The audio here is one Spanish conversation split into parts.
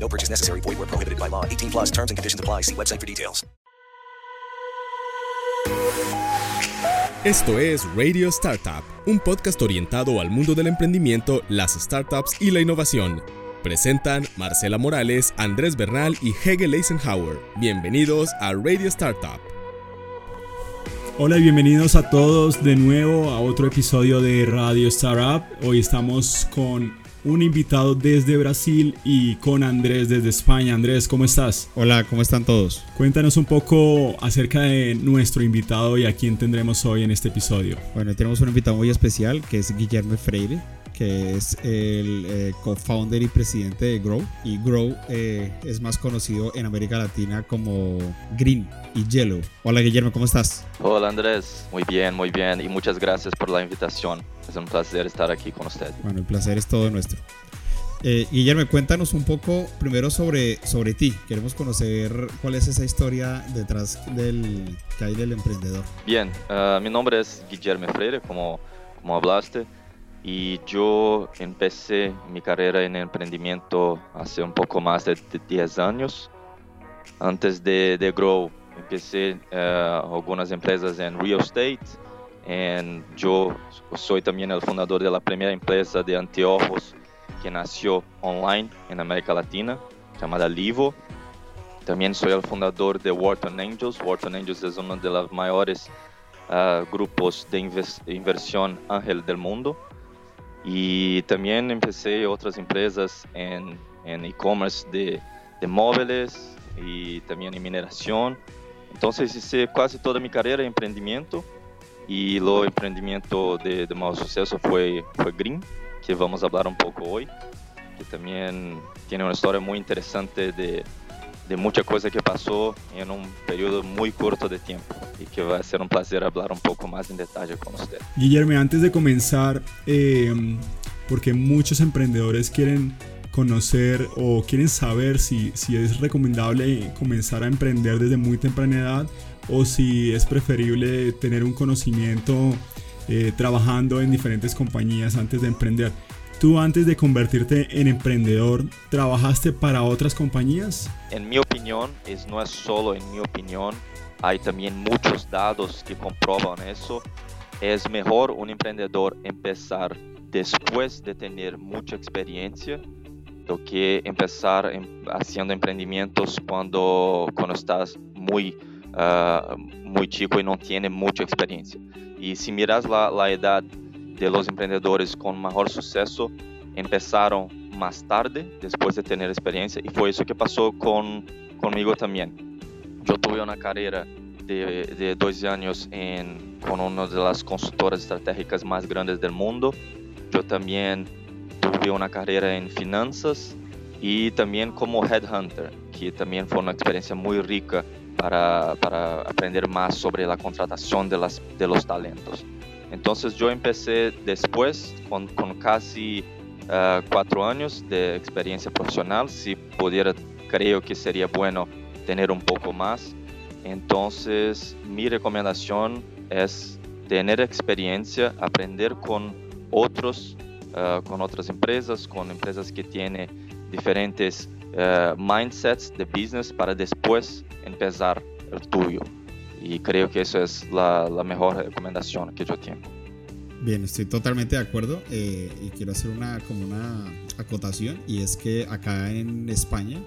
No purchase necessary. Void where prohibited by law. 18 plus terms and conditions apply. See website for details. Esto es Radio Startup, un podcast orientado al mundo del emprendimiento, las startups y la innovación. Presentan Marcela Morales, Andrés Bernal y Hegel Eisenhower. Bienvenidos a Radio Startup. Hola y bienvenidos a todos de nuevo a otro episodio de Radio Startup. Hoy estamos con un invitado desde Brasil y con Andrés desde España. Andrés, ¿cómo estás? Hola, ¿cómo están todos? Cuéntanos un poco acerca de nuestro invitado y a quién tendremos hoy en este episodio. Bueno, tenemos un invitado muy especial que es Guillermo Freire que es el eh, co-founder y presidente de Grow. Y Grow eh, es más conocido en América Latina como Green y Yellow. Hola Guillermo, ¿cómo estás? Hola Andrés, muy bien, muy bien. Y muchas gracias por la invitación. Es un placer estar aquí con usted. Bueno, el placer es todo nuestro. Eh, Guillermo, cuéntanos un poco primero sobre, sobre ti. Queremos conocer cuál es esa historia detrás del que hay del emprendedor. Bien, uh, mi nombre es Guillermo Freire, como, como hablaste. Y yo empecé mi carrera en emprendimiento hace un poco más de 10 años. Antes de, de Grow, empecé uh, algunas empresas en real estate. Y yo soy también el fundador de la primera empresa de anteojos que nació online en América Latina, llamada Livo. También soy el fundador de Wharton Angels. Wharton Angels es uno de los mayores uh, grupos de invers inversión ángel del mundo. Y también empecé otras empresas en, e-commerce de, de, móviles y también en mineración. Entonces hice casi toda mi carrera en emprendimiento y lo emprendimiento de, de más suceso fue, fue Green, que vamos a hablar un poco hoy, que también tiene una historia muy interesante de, de mucha cosa que pasó en un periodo muy corto de tiempo y que va a ser un placer hablar un poco más en detalle con usted. Guillermo, antes de comenzar, eh, porque muchos emprendedores quieren conocer o quieren saber si, si es recomendable comenzar a emprender desde muy temprana edad o si es preferible tener un conocimiento eh, trabajando en diferentes compañías antes de emprender. ¿Tú antes de convertirte en emprendedor trabajaste para otras compañías? En mi opinión, es, no es solo en mi opinión, hay también muchos datos que comprueban eso. Es mejor un emprendedor empezar después de tener mucha experiencia do que empezar haciendo emprendimientos cuando, cuando estás muy, uh, muy chico y no tienes mucha experiencia. Y si miras la, la edad de los emprendedores con mejor suceso empezaron más tarde, después de tener experiencia, y fue eso que pasó con, conmigo también. Yo tuve una carrera de, de dos años en, con una de las consultoras estratégicas más grandes del mundo. Yo también tuve una carrera en finanzas y también como headhunter, que también fue una experiencia muy rica para, para aprender más sobre la contratación de, las, de los talentos. Entonces yo empecé después con, casi uh, cuatro años de experiencia profesional. Si pudiera, creo que sería bueno tener un poco más. Entonces mi recomendación es tener experiencia, aprender con otros, uh, con otras empresas, con empresas que tienen diferentes uh, mindsets de business para después empezar el tuyo. Y creo que eso es la, la mejor recomendación que yo tengo. Bien, estoy totalmente de acuerdo eh, y quiero hacer una, como una acotación y es que acá en España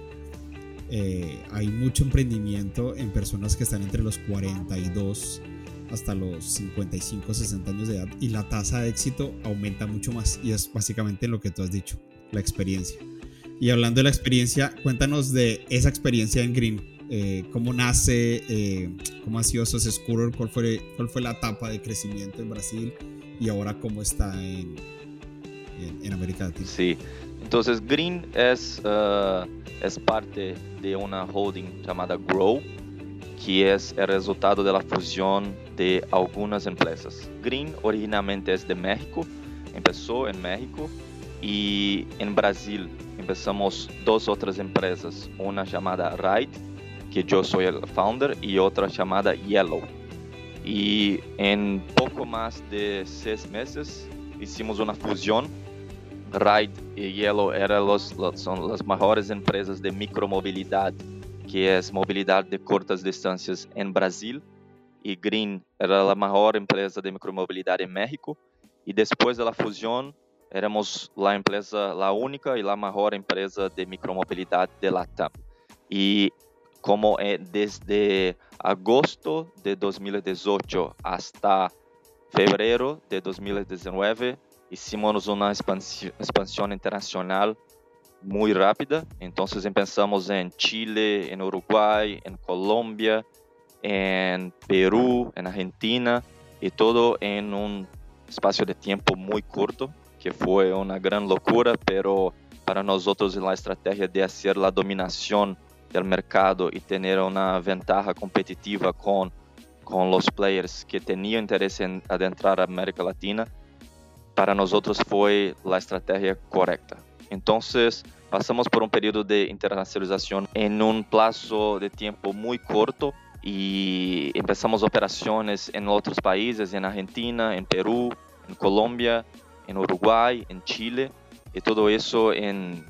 eh, hay mucho emprendimiento en personas que están entre los 42 hasta los 55, 60 años de edad y la tasa de éxito aumenta mucho más y es básicamente lo que tú has dicho, la experiencia. Y hablando de la experiencia, cuéntanos de esa experiencia en Green. Eh, cómo nace, eh, cómo ha sido Sos Scooter, cuál fue, cuál fue la etapa de crecimiento en Brasil y ahora cómo está en, en, en América Latina. Sí, entonces Green es, uh, es parte de una holding llamada Grow, que es el resultado de la fusión de algunas empresas. Green originalmente es de México, empezó en México y en Brasil empezamos dos otras empresas, una llamada Ride, que eu sou o founder, e outra chamada Yellow. E em pouco mais de seis meses, fizemos uma fusão. Ride e Yellow eram los, são as maiores empresas de micromobilidade, que é mobilidade de curtas distâncias em Brasil. E Green era a maior empresa de micromobilidade em México. E depois da fusão, éramos a empresa, a única e a maior empresa de micromobilidade de Latam. E como é desde agosto de 2018 hasta fevereiro de 2019, hicimos uma expansão internacional muito rápida. Então, pensamos em Chile, em Uruguai, em Colômbia, em Peru, em Argentina, e tudo em um espaço de tempo muito curto, que foi uma grande loucura, mas para nós outros a estratégia de fazer a dominação del mercado y tener una ventaja competitiva con, con los players que tenían interés en adentrar a América Latina, para nosotros fue la estrategia correcta. Entonces, pasamos por un periodo de internacionalización en un plazo de tiempo muy corto y empezamos operaciones en otros países, en Argentina, en Perú, en Colombia, en Uruguay, en Chile, y todo eso en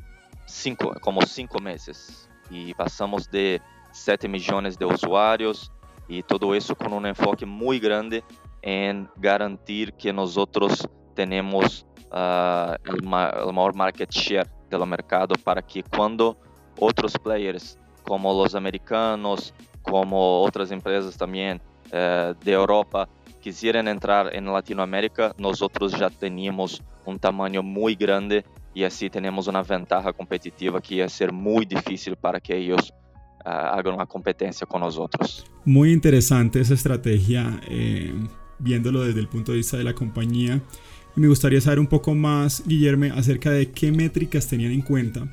cinco, como cinco meses e passamos de 7 milhões de usuários. E tudo isso com um enfoque muito grande em garantir que nós outros temos uh, ah, o maior market share do mercado para que quando outros players como os americanos, como outras empresas também uh, de Europa quiserem entrar em Latinoamérica, nós outros já tínhamos um tamanho muito grande y así tenemos una ventaja competitiva que iba a ser muy difícil para que ellos uh, hagan una competencia con nosotros. Muy interesante esa estrategia, eh, viéndolo desde el punto de vista de la compañía. Y me gustaría saber un poco más, Guillermo, acerca de qué métricas tenían en cuenta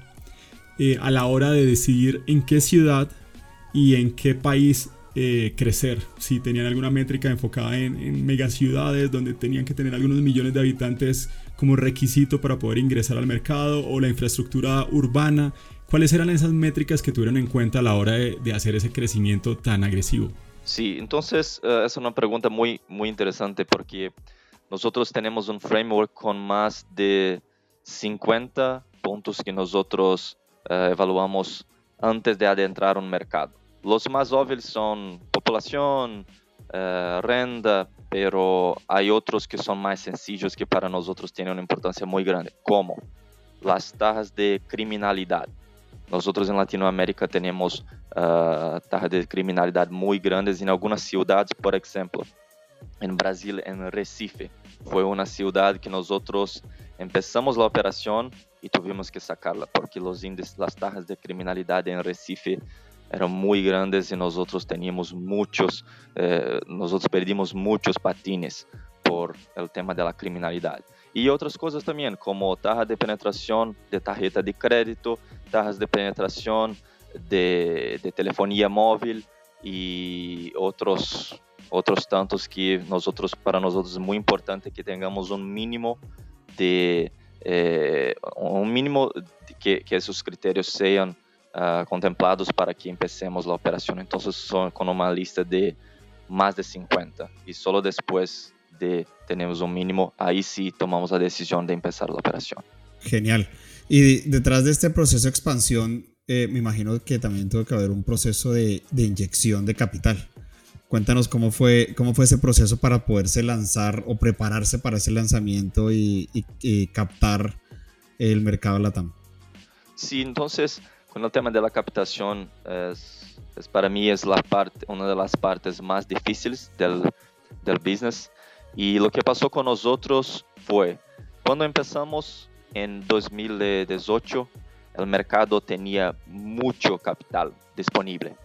eh, a la hora de decidir en qué ciudad y en qué país eh, crecer. Si tenían alguna métrica enfocada en, en megaciudades donde tenían que tener algunos millones de habitantes como requisito para poder ingresar al mercado o la infraestructura urbana. ¿Cuáles eran esas métricas que tuvieron en cuenta a la hora de, de hacer ese crecimiento tan agresivo? Sí, entonces uh, es una pregunta muy, muy interesante porque nosotros tenemos un framework con más de 50 puntos que nosotros uh, evaluamos antes de adentrar un mercado. Los más obvios son población, uh, renta, pero hay otros que son más sencillos que para nosotros tienen una importancia muy grande, como las tasas de criminalidad. Nosotros en Latinoamérica tenemos uh, tasas de criminalidad muy grandes en algunas ciudades, por ejemplo, en Brasil, en Recife. Fue una ciudad que nosotros empezamos la operación y tuvimos que sacarla porque los índices, las tasas de criminalidad en Recife eran muy grandes y nosotros teníamos muchos, eh, nosotros perdimos muchos patines por el tema de la criminalidad. Y otras cosas también, como tajas de penetración de tarjeta de crédito, tajas de penetración de, de telefonía móvil y otros, otros tantos que nosotros, para nosotros es muy importante que tengamos un mínimo de, eh, un mínimo que, que esos criterios sean uh, contemplados para que empecemos la operación. Entonces son con una lista de más de 50 y solo después de tenemos un mínimo, ahí sí tomamos la decisión de empezar la operación. Genial. Y detrás de este proceso de expansión, eh, me imagino que también tuvo que haber un proceso de, de, inyección de capital. Cuéntanos cómo fue, cómo fue ese proceso para poderse lanzar o prepararse para ese lanzamiento y, y, y captar el mercado LATAM. Sí, entonces con el tema de la captación, es, es para mí es la parte, una de las partes más difíciles del, del business. Y lo que pasó con nosotros fue, cuando empezamos en 2018, el mercado tenía mucho capital disponible.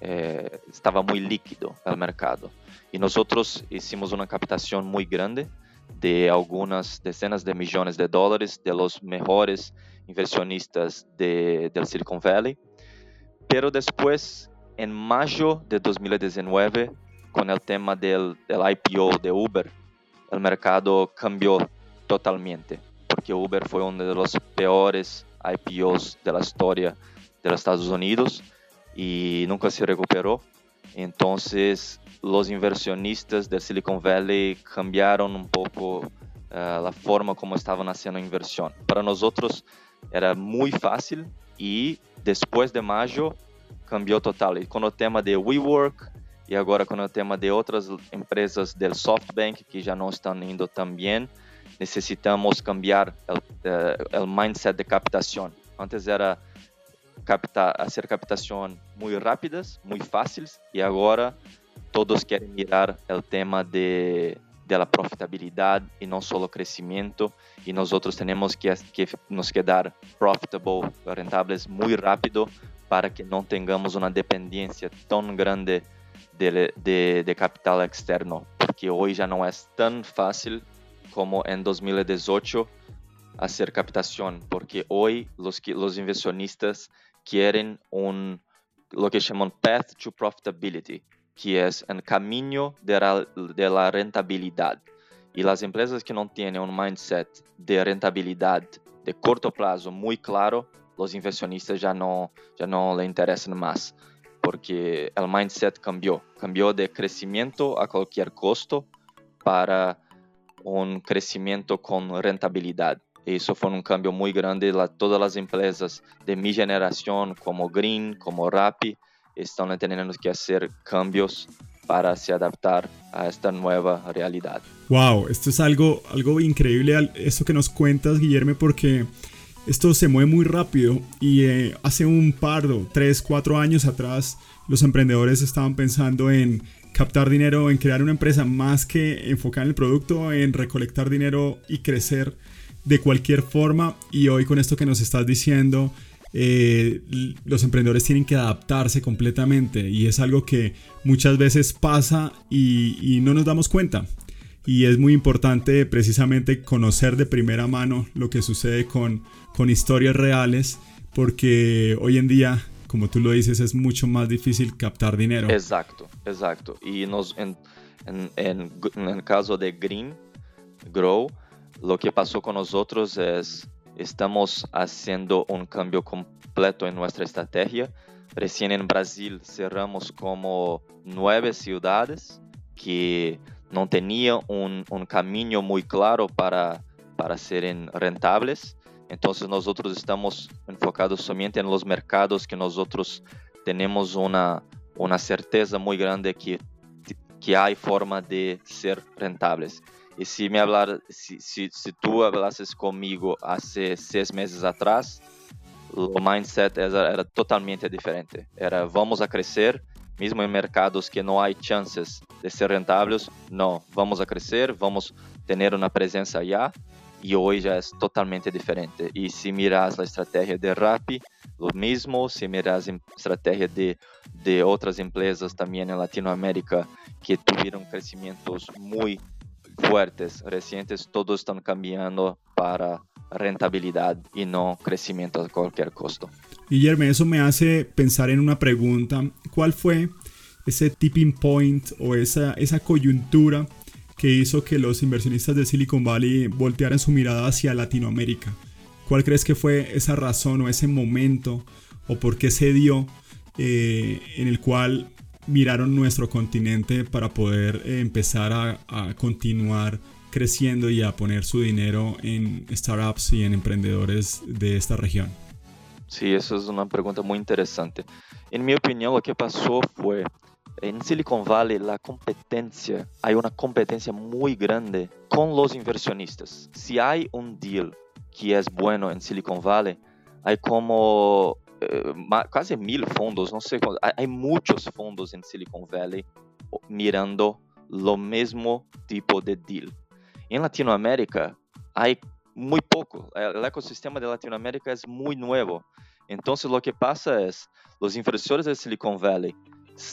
Eh, estaba muy líquido el mercado. Y nosotros hicimos una captación muy grande de algunas decenas de millones de dólares de los mejores inversionistas de, del Silicon Valley. Pero después en mayo de 2019, con el tema del, del IPO de Uber, el mercado cambió totalmente, porque Uber fue uno de los peores IPOs de la historia de los Estados Unidos y nunca se recuperó. Entonces los inversionistas de Silicon Valley cambiaron un poco uh, la forma como estaban haciendo inversión. Para nosotros era muy fácil y después de mayo cambió total. Y con el tema de WeWork y agora com o tema de outras empresas do SoftBank que já não estão indo tão bem, necessitamos cambiar o mindset de captação. Antes era captar, hacer captação muito rápidas, muito fáceis e agora todos querem mirar el tema de, dela profitabilidade e não só o crescimento e nós outros tenemos que, que nos quedar profitable, rentáveis muito rápido para que não tenhamos uma dependência tão grande de, de, de capital externo, porque hoje já não é tão fácil como em 2018 a ser captação porque hoje os que os inversionistas quieren un, lo que llaman path to profitability, que es un camino de la, de la rentabilidad. Y las empresas que no tienen un mindset de rentabilidad de corto plazo muy claro, los inversionistas ya no, ya no le interesan más porque el mindset cambió, cambió de crecimiento a cualquier costo para un crecimiento con rentabilidad. Eso fue un cambio muy grande. Todas las empresas de mi generación, como Green, como Rappi, están teniendo que hacer cambios para se adaptar a esta nueva realidad. Wow, esto es algo, algo increíble, esto que nos cuentas, Guillermo, porque esto se mueve muy rápido y eh, hace un par, de tres, cuatro años atrás, los emprendedores estaban pensando en captar dinero, en crear una empresa más que enfocar en el producto, en recolectar dinero y crecer de cualquier forma. Y hoy con esto que nos estás diciendo, eh, los emprendedores tienen que adaptarse completamente y es algo que muchas veces pasa y no nos damos cuenta y es muy importante precisamente conocer de primera mano lo que sucede con, con historias reales porque hoy en día, como tú lo dices, es mucho más difícil captar dinero. Exacto, exacto. Y en, en, en, en el caso de Green Grow, lo que pasó con nosotros es, estamos haciendo un cambio completo en nuestra estrategia. Recién en Brasil cerramos como nueve ciudades que não tinha um, um caminho muito claro para, para serem rentáveis. Então, nós outros estamos enfocados somente nos mercados que nós outros temos uma uma certeza muito grande que que há forma de ser rentáveis. E se me hablar, se, se, tu hablasses comigo há seis meses atrás, o mindset era, era totalmente diferente. Era vamos a crescer, mesmo em mercados que não há chances de ser rentáveis, não, vamos a crescer, vamos ter uma presença já, e hoje é totalmente diferente. E se miras a estratégia de Rappi, o mesmo, se miras a estratégia de, de outras empresas também em Latinoamérica que tiveram crescimentos muito fortes, recentes, todos estão cambiando para rentabilidad y no crecimiento a cualquier costo. Guillermo, eso me hace pensar en una pregunta. ¿Cuál fue ese tipping point o esa, esa coyuntura que hizo que los inversionistas de Silicon Valley voltearan su mirada hacia Latinoamérica? ¿Cuál crees que fue esa razón o ese momento o por qué se dio eh, en el cual miraron nuestro continente para poder eh, empezar a, a continuar creciendo y a poner su dinero en startups y en emprendedores de esta región? Sí, eso es una pregunta muy interesante. En mi opinión, lo que pasó fue, en Silicon Valley la competencia, hay una competencia muy grande con los inversionistas. Si hay un deal que es bueno en Silicon Valley, hay como quase mil fundos não sei quantos, há muitos fundos em Silicon Valley mirando o mesmo tipo de deal. Em Latinoamérica, há muito pouco. O eh, ecossistema de Latinoamérica é muito novo. Então, o que passa é os inversores de Silicon Valley,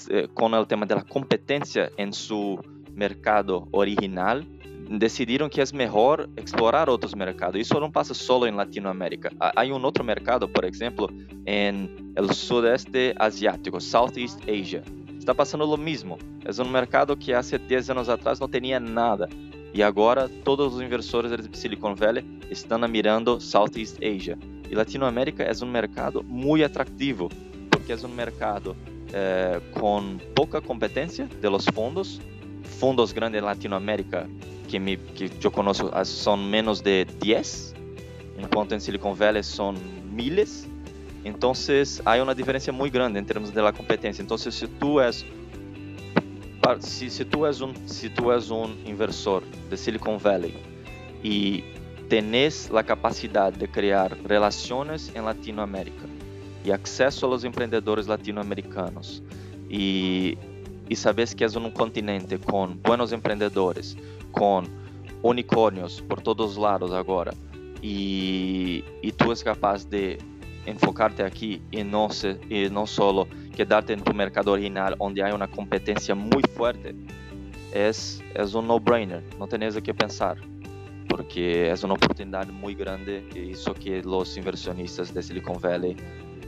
eh, com o tema da competência em seu mercado original, decidiram que é melhor explorar outros mercados. Isso não passa só em Latinoamérica. Há um outro mercado, por exemplo, em el sudeste asiático, Southeast Asia. Está passando o mesmo. É um mercado que há 10 anos atrás não tinha nada. E agora todos os inversores de Silicon Valley estão mirando Southeast Asia. E Latinoamérica é um mercado muito atrativo, porque é um mercado eh, com pouca competência de los fundos, fundos grandes em Latinoamérica que, me, que eu conheço são menos de 10, enquanto em Silicon Valley são miles. Então, há uma diferença muito grande em termos de competência. Então, se tu és se, se tu és um se tu és um inversor de Silicon Valley e tens a capacidade de criar relações em Latinoamérica e acesso aos empreendedores latino-americanos e e sabes que é um continente com buenos empreendedores, com unicórnios por todos os lados agora, e, e tu és capaz de enfocarte aqui e não, se, e não solo quedarte em tu mercado original onde há uma competência muito forte, é, é um no-brainer, não tens o que pensar, porque é uma oportunidade muito grande e isso que os inversionistas de Silicon Valley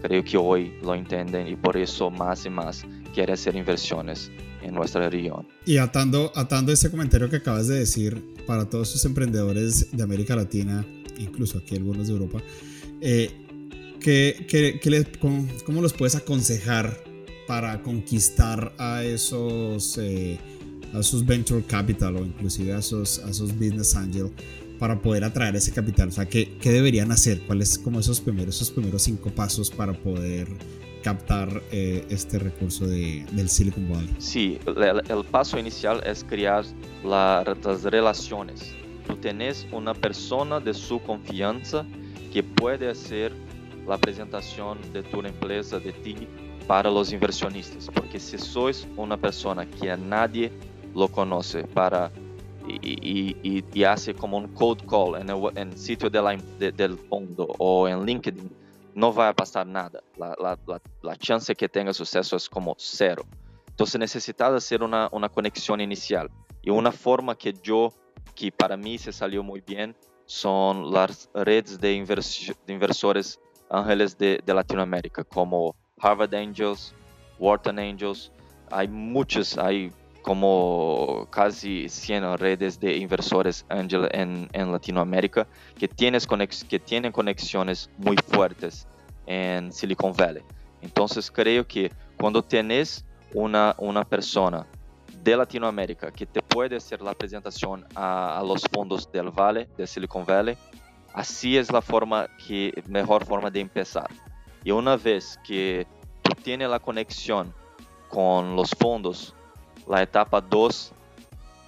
creio que hoje lo entendem e por isso mais e mais quiere hacer inversiones en nuestra región. Y atando, atando ese comentario que acabas de decir, para todos esos emprendedores de América Latina, incluso aquí algunos de Europa, eh, ¿qué, qué, qué les, cómo, cómo, los puedes aconsejar para conquistar a esos, eh, a esos venture capital o inclusive a esos, a esos business angel para poder atraer ese capital? O sea, ¿qué, qué deberían hacer? ¿Cuáles como esos primeros, esos primeros cinco pasos para poder captar eh, este recurso de, del Silicon Valley? Sí, el, paso inicial es crear la, las relaciones. Tú tienes una persona de su confianza que puede hacer la presentación de tu empresa, de ti, para los inversionistas. Porque si sois una persona que a nadie lo conoce para y, hace como un cold call en el sitio del fondo o en LinkedIn, não vai passar nada. La, la, la, la, chance que tenha sucesso é como cero. Entonces necesitas hacer una, uma conexão inicial. e uma forma que eu, que para mim se saiu muito bem, são as redes de, invers de inversores ángeles de, de, Latinoamérica, como Harvard Angels, Wharton Angels. Há muitos, há como casi 100 redes de inversores angel en, en Latinoamérica que, tienes que tienen conexiones muy fuertes en Silicon Valley. Entonces creo que cuando tienes una, una persona de Latinoamérica que te puede hacer la presentación a, a los fondos del Vale, de Silicon Valley, así es la forma que, mejor forma de empezar. Y una vez que tú tienes la conexión con los fondos La etapa 2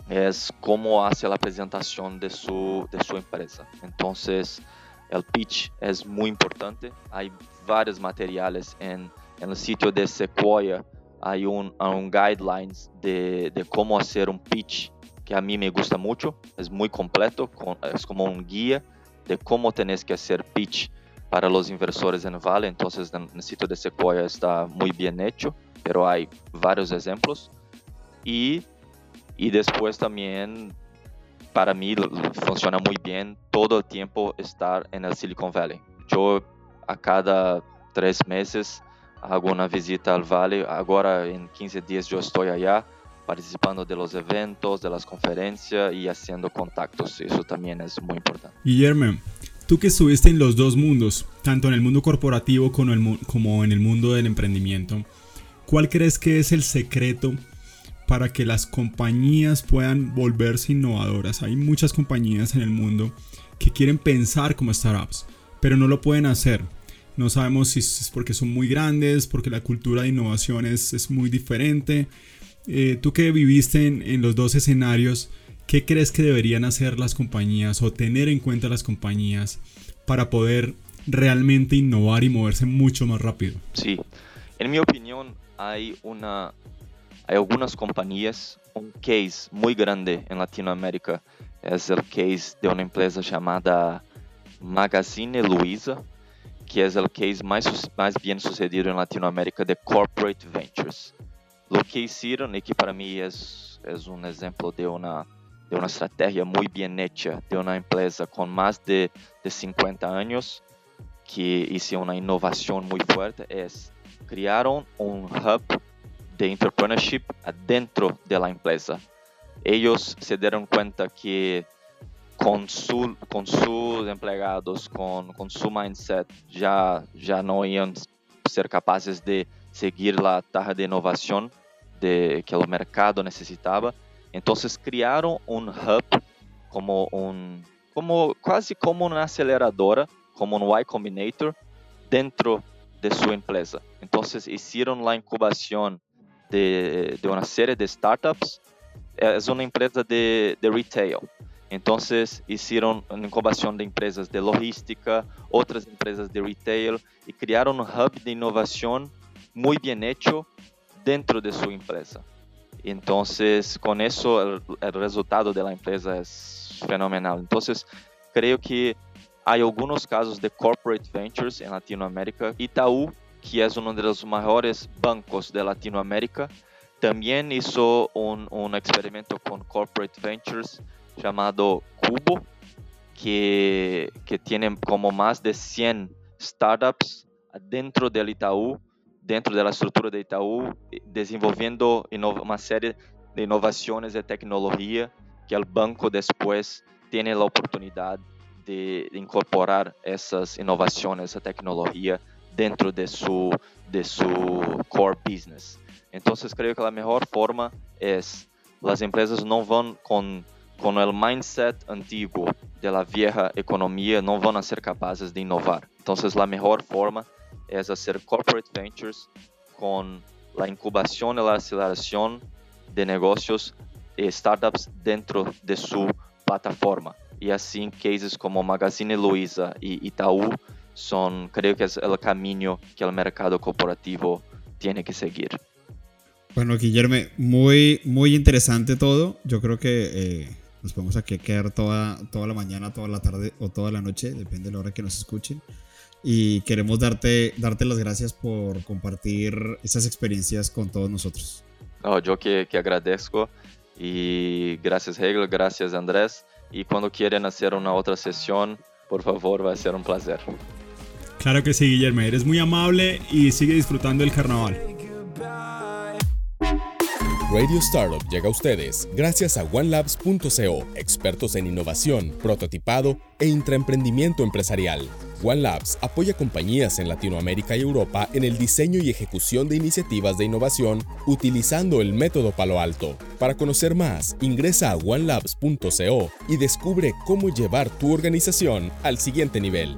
es cómo hace la presentación de su, de empresa. Entonces, el pitch es muy importante. Hay varios materiales en, en el de Sequoia. Hay un, un guidelines de, de, hacer un pitch que a mí me gusta mucho. Es muy completo, es como un guía de cómo tenés que hacer pitch para los inversores en Vale. Entonces, en el sitio de Sequoia está muy bien hecho, pero hay varios ejemplos. Y, y después también, para mí, funciona muy bien todo el tiempo estar en el Silicon Valley. Yo a cada tres meses hago una visita al Valley. Ahora en 15 días yo estoy allá participando de los eventos, de las conferencias y haciendo contactos. Eso también es muy importante. Guillermo, tú que estuviste en los dos mundos, tanto en el mundo corporativo como en el mundo del emprendimiento, ¿cuál crees que es el secreto para que las compañías puedan volverse innovadoras. Hay muchas compañías en el mundo que quieren pensar como startups, pero no lo pueden hacer. No sabemos si es porque son muy grandes, porque la cultura de innovación es, muy diferente. Eh, tú que viviste en, en los dos escenarios, ¿qué crees que deberían hacer las compañías o tener en cuenta las compañías para poder realmente innovar y moverse mucho más rápido? Sí, en mi opinión hay una hay algunas compañías, un case muy grande en Latinoamérica es el case de una empresa llamada Magazine Luiza, que es el case más, más bien sucedido en Latinoamérica de corporate ventures. Lo que hicieron y que para mí es, es un ejemplo de una, de una estrategia muy bien de una empresa con más de, de 50 años que hizo una innovación muy fuerte es crearon un hub de entrepreneurship adentro de la empresa. Ellos se dieron cuenta que con, su, con sus empleados, con, con su mindset, ya no iban a ser capaces de seguir la taja de innovación de, que el mercado necesitaba. Entonces crearon un hub como un, como, casi como una aceleradora, como un Y Combinator dentro de su empresa. Entonces hicieron la incubación de, de una serie de startups. Es una empresa de, de retail. Entonces hicieron una incubación de empresas de logística, otras empresas de retail y crearon un hub de innovación muy bien hecho dentro de su empresa. Con eso el, el, resultado de empresa es fenomenal. Entonces, creo que hay algunos casos de corporate ventures en Latinoamérica. Itaú, que es uno de los mejores bancos de Latinoamérica, también hizo un, un experimento con corporate ventures llamado Cubo, que, que tiene como más de 100 startups dentro del Itaú dentro da estrutura de Itaú, desenvolvendo uma série de inovações de tecnologia que o banco depois tem a oportunidade de, incorporar essas inovações, essa tecnologia dentro de su, de su core business. Então, creio que a melhor forma é as empresas não vão com com o mindset antigo da vieja economia, não vão ser capazes de inovar. Então, a melhor forma es hacer corporate ventures con la incubación y la aceleración de negocios y startups dentro de su plataforma. Y así cases como Magazine Luiza y Itaú son, creo que es el camino que el mercado corporativo tiene que seguir. Bueno, Guillermo, muy, muy interesante todo. Yo creo que eh, nos podemos aquí quedar toda, toda la mañana, toda la tarde o toda la noche, depende de la hora que nos escuchen y queremos darte, darte las gracias por compartir esas experiencias con todos nosotros. No, yo que, que agradezco y gracias Hegel, gracias Andrés y cuando quieren hacer una otra sesión, por favor, va a ser un placer. Claro que sí, Guillermo, eres muy amable y sigue disfrutando del carnaval. Radio Startup llega a ustedes gracias a OneLabs.co, expertos en innovación, prototipado e intraemprendimiento empresarial. OneLabs apoya compañías en Latinoamérica y Europa en el diseño y ejecución de iniciativas de innovación utilizando el método Palo Alto. Para conocer más, ingresa a onelabs.co y descubre cómo llevar tu organización al siguiente nivel.